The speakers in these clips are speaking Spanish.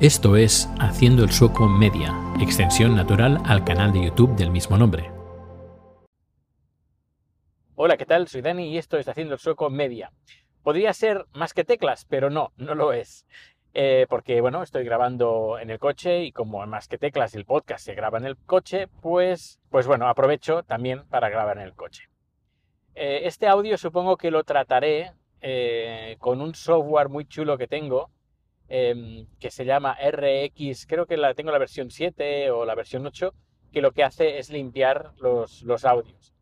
Esto es Haciendo el Sueco Media, extensión natural al canal de YouTube del mismo nombre. Hola, ¿qué tal? Soy Dani y esto es Haciendo el Sueco Media. Podría ser más que teclas, pero no, no lo es. Eh, porque, bueno, estoy grabando en el coche y como más que teclas el podcast se graba en el coche, pues, pues bueno, aprovecho también para grabar en el coche. Eh, este audio supongo que lo trataré eh, con un software muy chulo que tengo Em, que se llama RX, creo que la tengo la versión 7 o la versión 8, que lo que hace es limpiar los, los audios.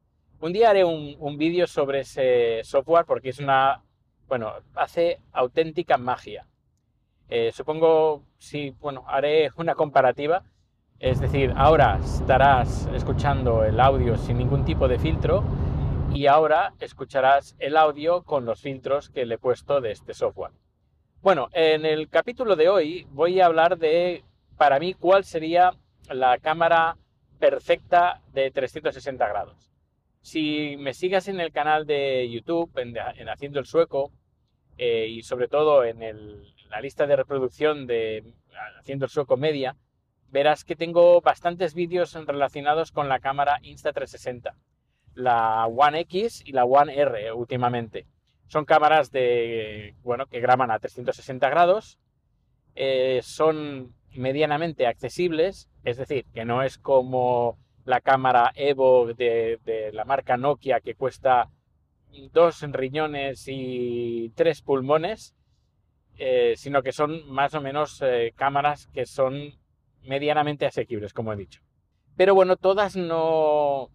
Un día haré un, un vídeo sobre ese software porque es una, bueno, hace auténtica magia. Eh, supongo, sí, bueno, haré una comparativa. Es decir, ahora estarás escuchando el audio sin ningún tipo de filtro y ahora escucharás el audio con los filtros que le he puesto de este software. Bueno, en el capítulo de hoy voy a hablar de, para mí, cuál sería la cámara perfecta de 360 grados. Si me sigas en el canal de YouTube, en, Haciendo el Sueco, eh, y sobre todo en la lista de reproducción de Haciendo el Sueco Media, verás que tengo bastantes vídeos relacionados con la cámara Insta360, la One X y la One R últimamente. Son cámaras de, bueno, que graban a 360 grados, eh, son medianamente accesibles, es decir, que no es como la cámara Evo de, la marca Nokia que cuesta dos riñones y tres pulmones, eh, sino que son más o menos eh, cámaras que son medianamente asequibles, como he dicho. Pero bueno, todas no,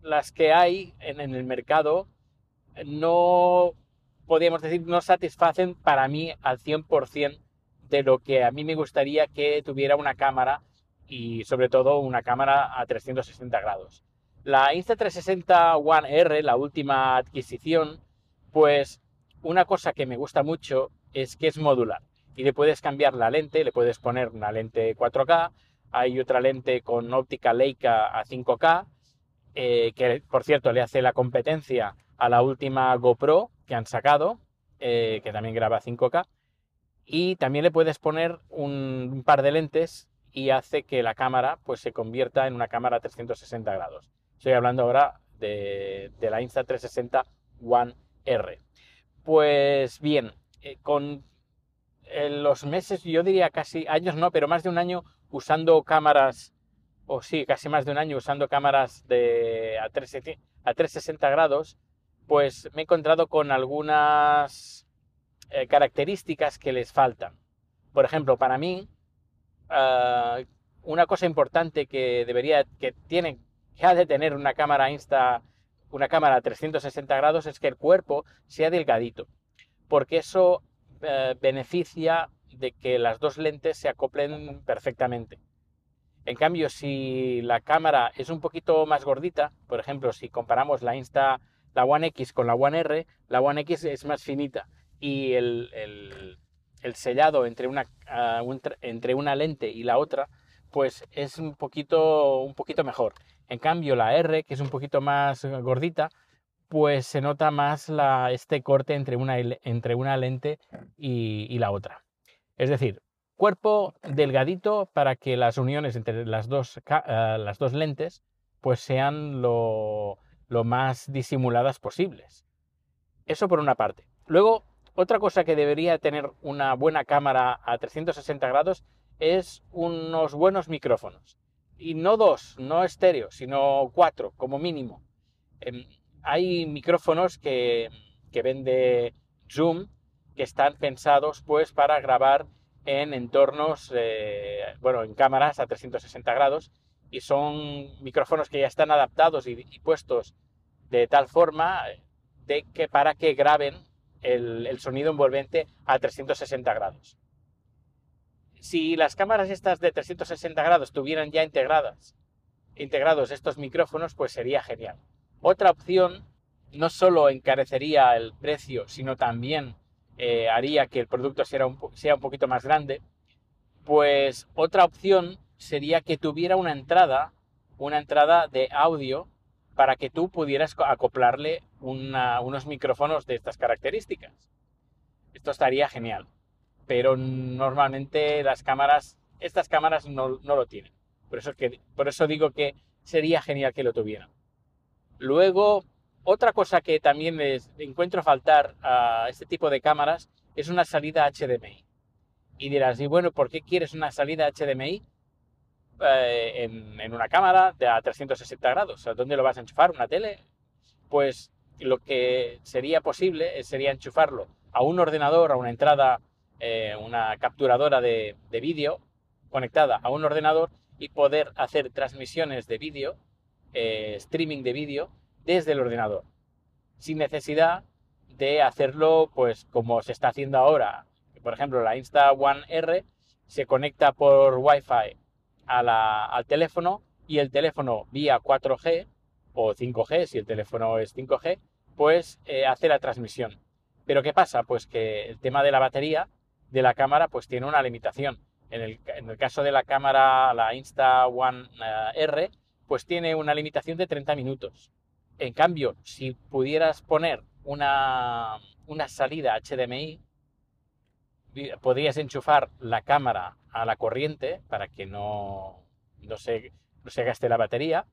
las que hay en el mercado no podríamos decir, no satisfacen para mí al 100% de lo que a mí me gustaría que tuviera una cámara y sobre todo una cámara a 360 grados. La Insta360 One R, la última adquisición, pues una cosa que me gusta mucho es que es modular y le puedes cambiar la lente, le puedes poner una lente 4K, hay otra lente con óptica Leica a 5K, eh, que por cierto le hace la competencia a la última GoPro que han sacado, eh, que también graba 5K, y también le puedes poner un, par de lentes y hace que la cámara pues, se convierta en una cámara 360 grados. Estoy hablando ahora de, la Insta360 One R. Pues bien, eh, con los meses, yo diría casi años no, pero más de un año usando cámaras, o sí, casi más de un año usando cámaras de a, 360 grados, pues me he encontrado con algunas eh, características que les faltan. Por ejemplo, para mí, ah, una cosa importante que debería, que tiene, que ha de tener una cámara Insta, una cámara a 360 grados es que el cuerpo sea delgadito, porque eso eh, beneficia de que las dos lentes se acoplen perfectamente. En cambio, si la cámara es un poquito más gordita, por ejemplo, si comparamos la Insta la One X con la One R, la One X es más finita y el, sellado entre una, ah, entre una lente y la otra pues es un poquito, un poquito mejor. En cambio la R, que es un poquito más gordita, pues se nota más la, este corte entre una, entre una lente y, la otra. Es decir, cuerpo delgadito para que las uniones entre las dos, ah, las dos lentes pues sean lo, lo más disimuladas posibles. Eso por una parte. Luego, otra cosa que debería tener una buena cámara a 360 grados es unos buenos micrófonos. Y no dos, no estéreo, sino cuatro como mínimo. Em, hay micrófonos que, que vende Zoom que están pensados pues para grabar en entornos, eh, bueno, en cámaras a 360 grados y son micrófonos que ya están adaptados y, puestos de tal forma de que para que graben el, sonido envolvente a 360 grados. Si las cámaras estas de 360 grados tuvieran ya integradas, integrados estos micrófonos, pues sería genial. Otra opción no solo encarecería el precio, sino también eh, haría que el producto sea un, sea un poquito más grande, pues otra opción sería que tuviera una entrada, una entrada de audio para que tú pudieras acoplarle unos micrófonos de estas características. Esto estaría genial. pero normalmente las cámaras, estas cámaras no, lo tienen. Por eso, por eso digo que sería genial que lo tuvieran. Luego, otra cosa que también les encuentro faltar a este tipo de cámaras es una salida HDMI. Y dirás, y bueno, ¿por qué quieres una salida HDMI eh, en, una cámara de a 360 grados? ¿A dónde lo vas a enchufar? ¿Una tele? Pues lo que sería posible sería enchufarlo a un ordenador, a una entrada, eh, una capturadora de, vídeo conectada a un ordenador y poder hacer transmisiones de vídeo, eh, streaming de vídeo, desde el ordenador, sin necesidad de hacerlo pues como se está haciendo ahora. Por ejemplo, la Insta One R se conecta por Wi-Fi al teléfono y el teléfono vía 4G o 5G, si el teléfono es 5G, pues eh, hace la transmisión. Pero ¿qué pasa? Pues que el tema de la batería de la cámara pues tiene una limitación. En el, caso de la cámara, la Insta One eh, R, pues tiene una limitación de 30 minutos. En cambio, si pudieras poner una, una salida HDMI, podrías enchufar la cámara a la corriente para que no, no, se, no se gaste la batería.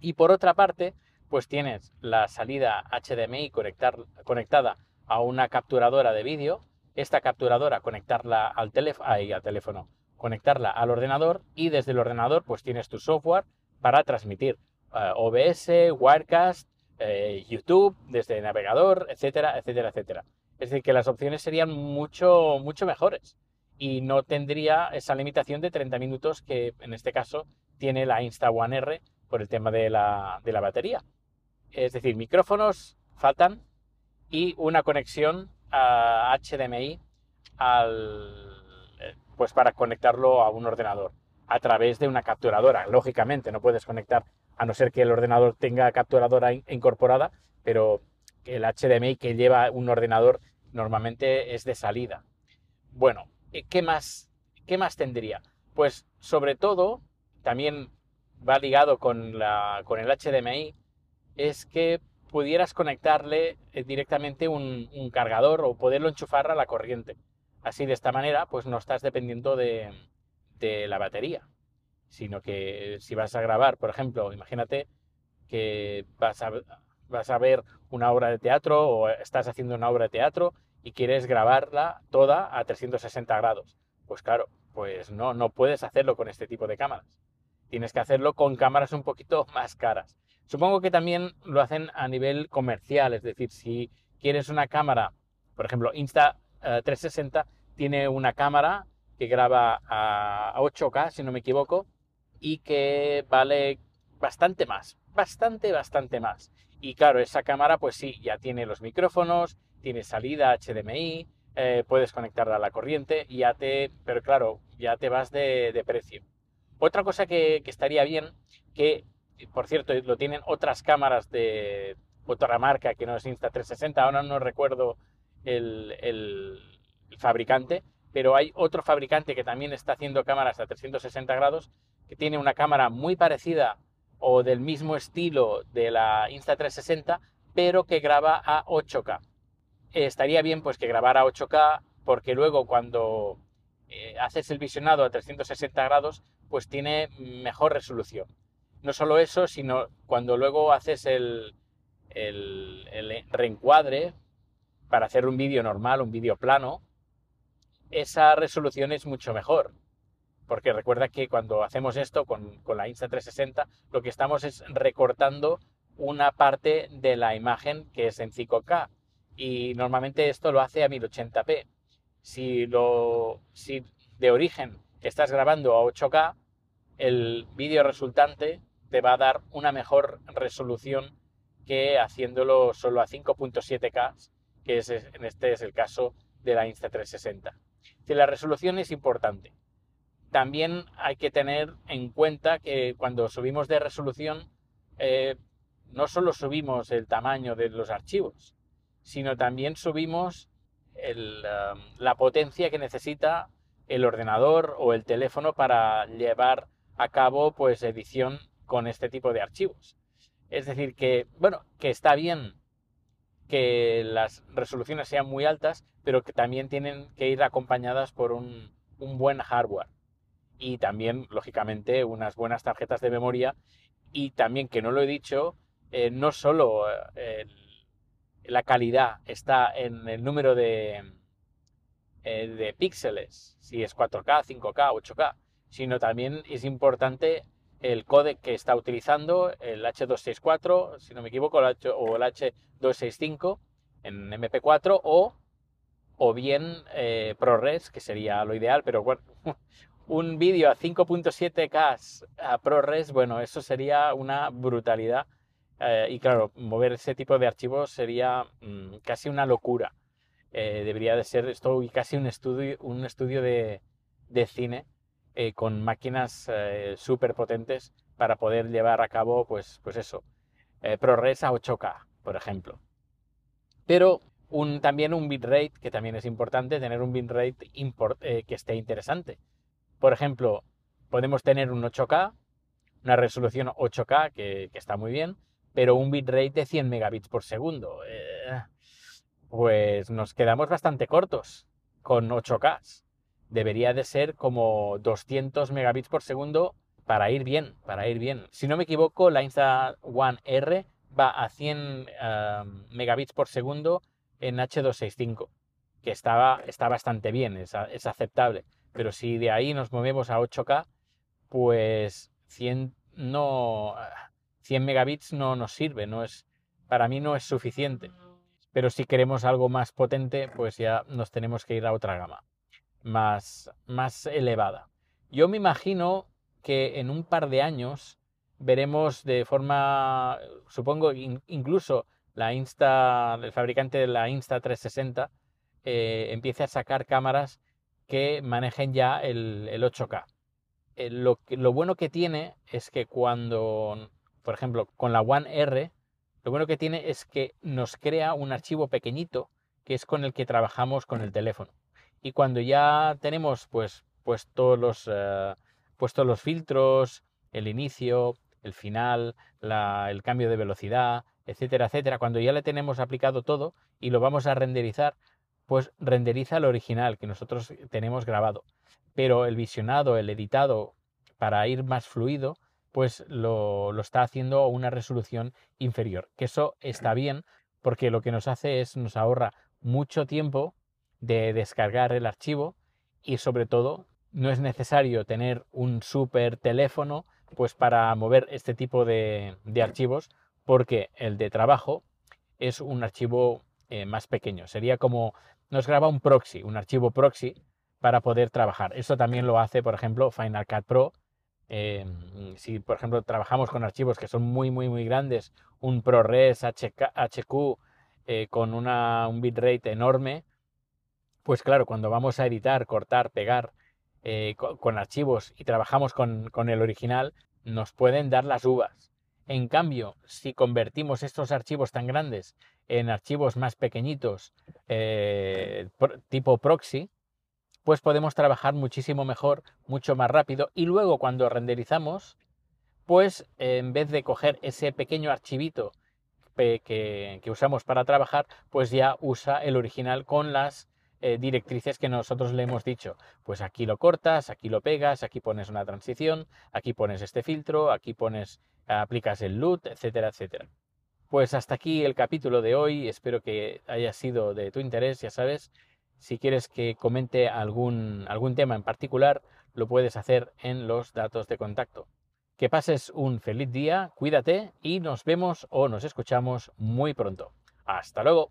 Y por otra parte, pues tienes la salida HDMI conectada a una capturadora de vídeo, esta capturadora conectarla al, al teléfono, conectarla al ordenador y desde el ordenador pues tienes tu software para transmitir eh, OBS, Wirecast, eh, YouTube, desde el navegador, etcétera, etcétera, etcétera. Es decir, que las opciones serían mucho, mucho mejores y no tendría esa limitación de 30 minutos que en este caso tiene la Insta One R por el tema de la, de la batería. Es decir, micrófonos faltan y una conexión a HDMI al, pues para conectarlo a un ordenador a través de una capturadora. Lógicamente, no puedes conectar a no ser que el ordenador tenga capturadora incorporada, pero el HDMI que lleva un ordenador normalmente es de salida. Bueno, ¿qué más, qué más tendría? Pues sobre todo, también va ligado con, la, con el HDMI, es que pudieras conectarle eh, directamente un, cargador o poderlo enchufar a la corriente. Así de esta manera, pues no estás dependiendo de, de la batería sino que si vas a grabar, por ejemplo, imagínate que vas a, vas a ver una obra de teatro o estás haciendo una obra de teatro y quieres grabarla toda a 360 grados. Pues claro, pues no, no puedes hacerlo con este tipo de cámaras. Tienes que hacerlo con cámaras un poquito más caras. Supongo que también lo hacen a nivel comercial, es decir, si quieres una cámara, por ejemplo, Insta 360 eh, tiene una cámara que graba a 8K, si no me equivoco, y que vale bastante más, bastante, bastante más. Y claro, esa cámara pues sí, ya tiene los micrófonos, tiene salida HDMI, eh, puedes conectarla a la corriente y ya te, pero claro, ya te vas de, precio. Otra cosa que, estaría bien, que por cierto lo tienen otras cámaras de otra marca que no es Insta360, ahora no recuerdo el, el fabricante, pero hay otro fabricante que también está haciendo cámaras a 360 grados que tiene una cámara muy parecida o del mismo estilo de la Insta360, pero que graba a 8K. estaría bien pues que grabara a 8K porque luego cuando eh, haces el visionado a 360 grados, pues tiene mejor resolución. No solo eso, sino cuando luego haces el, reencuadre para hacer un vídeo normal, un vídeo plano, esa resolución es mucho mejor porque recuerda que cuando hacemos esto con, la Insta360, lo que estamos es recortando una parte de la imagen que es en 5K. Y normalmente esto lo hace a 1080p. Si, lo, si de origen estás grabando a 8K, el vídeo resultante te va a dar una mejor resolución que haciéndolo solo a 5.7K, que es, en este es el caso de la Insta360. Si la resolución es importante también hay que tener en cuenta que cuando subimos de resolución, eh, no solo subimos el tamaño de los archivos, sino también subimos um, la potencia que necesita el ordenador o el teléfono para llevar a cabo pues edición con este tipo de archivos. Es decir, que, bueno, que está bien que las resoluciones sean muy altas, pero que también tienen que ir acompañadas por un, buen hardware y también, lógicamente, unas buenas tarjetas de memoria. Y también, que no lo he dicho, eh, no solo eh, la calidad está en el número de, eh, de píxeles, si es 4K, 5K, 8K, sino también es importante el codec que está utilizando, el H264, si no me equivoco, o el H265 en MP4 o, o bien ProRes, que sería lo ideal, pero bueno, un vídeo a 5.7K a ProRes, bueno, eso sería una brutalidad. Eh, y claro, mover ese tipo de archivos sería mm, casi una locura. Eh, debería de ser esto casi un estudio, un estudio de, cine eh, con máquinas súper potentes para poder llevar a cabo, pues, pues eso, ProRes a 8K, por ejemplo. Pero un, también un bitrate, que también es importante, tener un bitrate import, que esté interesante. Por ejemplo, podemos tener un 8K, una resolución 8K, que, está muy bien, pero un bitrate de 100 megabits por segundo. pues nos quedamos bastante cortos con 8K debería de ser como 200 megabits por segundo para ir bien, para ir bien. Si no me equivoco, la Insta One R va a 100 megabits por segundo en H265, que está bastante bien, es, aceptable. Pero si de ahí nos movemos a 8K, pues 100, no, 100 megabits no nos sirve, no es, para mí no es suficiente. Pero si queremos algo más potente, pues ya nos tenemos que ir a otra gama más, más elevada. Yo me imagino que en un par de años veremos de forma, supongo, incluso la Insta, el fabricante de la Insta 360 eh, empiece a sacar cámaras que manejen ya el, 8K. Eh, lo, lo, bueno que tiene es que cuando, por ejemplo, con la One R, lo bueno que tiene es que nos crea un archivo pequeñito que es con el que trabajamos con el teléfono y cuando ya tenemos pues puestos los, eh, los filtros, el inicio, el final, el cambio de velocidad, etcétera, etcétera, cuando ya le tenemos aplicado todo y lo vamos a renderizar, pues renderiza el original que nosotros tenemos grabado. Pero el visionado, el editado, para ir más fluido, pues lo, lo está haciendo a una resolución inferior. Que eso está bien porque lo que nos hace es nos ahorra mucho tiempo de descargar el archivo y sobre todo no es necesario tener un super teléfono pues para mover este tipo de, archivos porque el de trabajo es un archivo eh, más pequeño. Sería como nos graba un proxy, un archivo proxy para poder trabajar. Eso también lo hace, por ejemplo, Final Cut Pro. Em, si, por ejemplo, trabajamos con archivos que son muy, muy, muy grandes, un ProRes HQ eh, con una, un bitrate enorme, pues claro, cuando vamos a editar, cortar, pegar eh, con, archivos y trabajamos con, el original, nos pueden dar las uvas. En cambio, si convertimos estos archivos tan grandes en archivos más pequeñitos, eh, tipo proxy, pues podemos trabajar muchísimo mejor, mucho más rápido. Y luego cuando renderizamos, pues en vez de coger ese pequeño archivito que, que usamos para trabajar, pues ya usa el original con las eh, directrices que nosotros le hemos dicho. Pues aquí lo cortas, aquí lo pegas, aquí pones una transición, aquí pones este filtro, aquí pones, aplicas el LUT, etcétera, etcétera. Pues hasta aquí el capítulo de hoy. Espero que haya sido de tu interés, ya sabes. Si quieres que comente algún, algún tema en particular, lo puedes hacer en los datos de contacto. Que pases un feliz día, cuídate y nos vemos o nos escuchamos muy pronto. Hasta luego.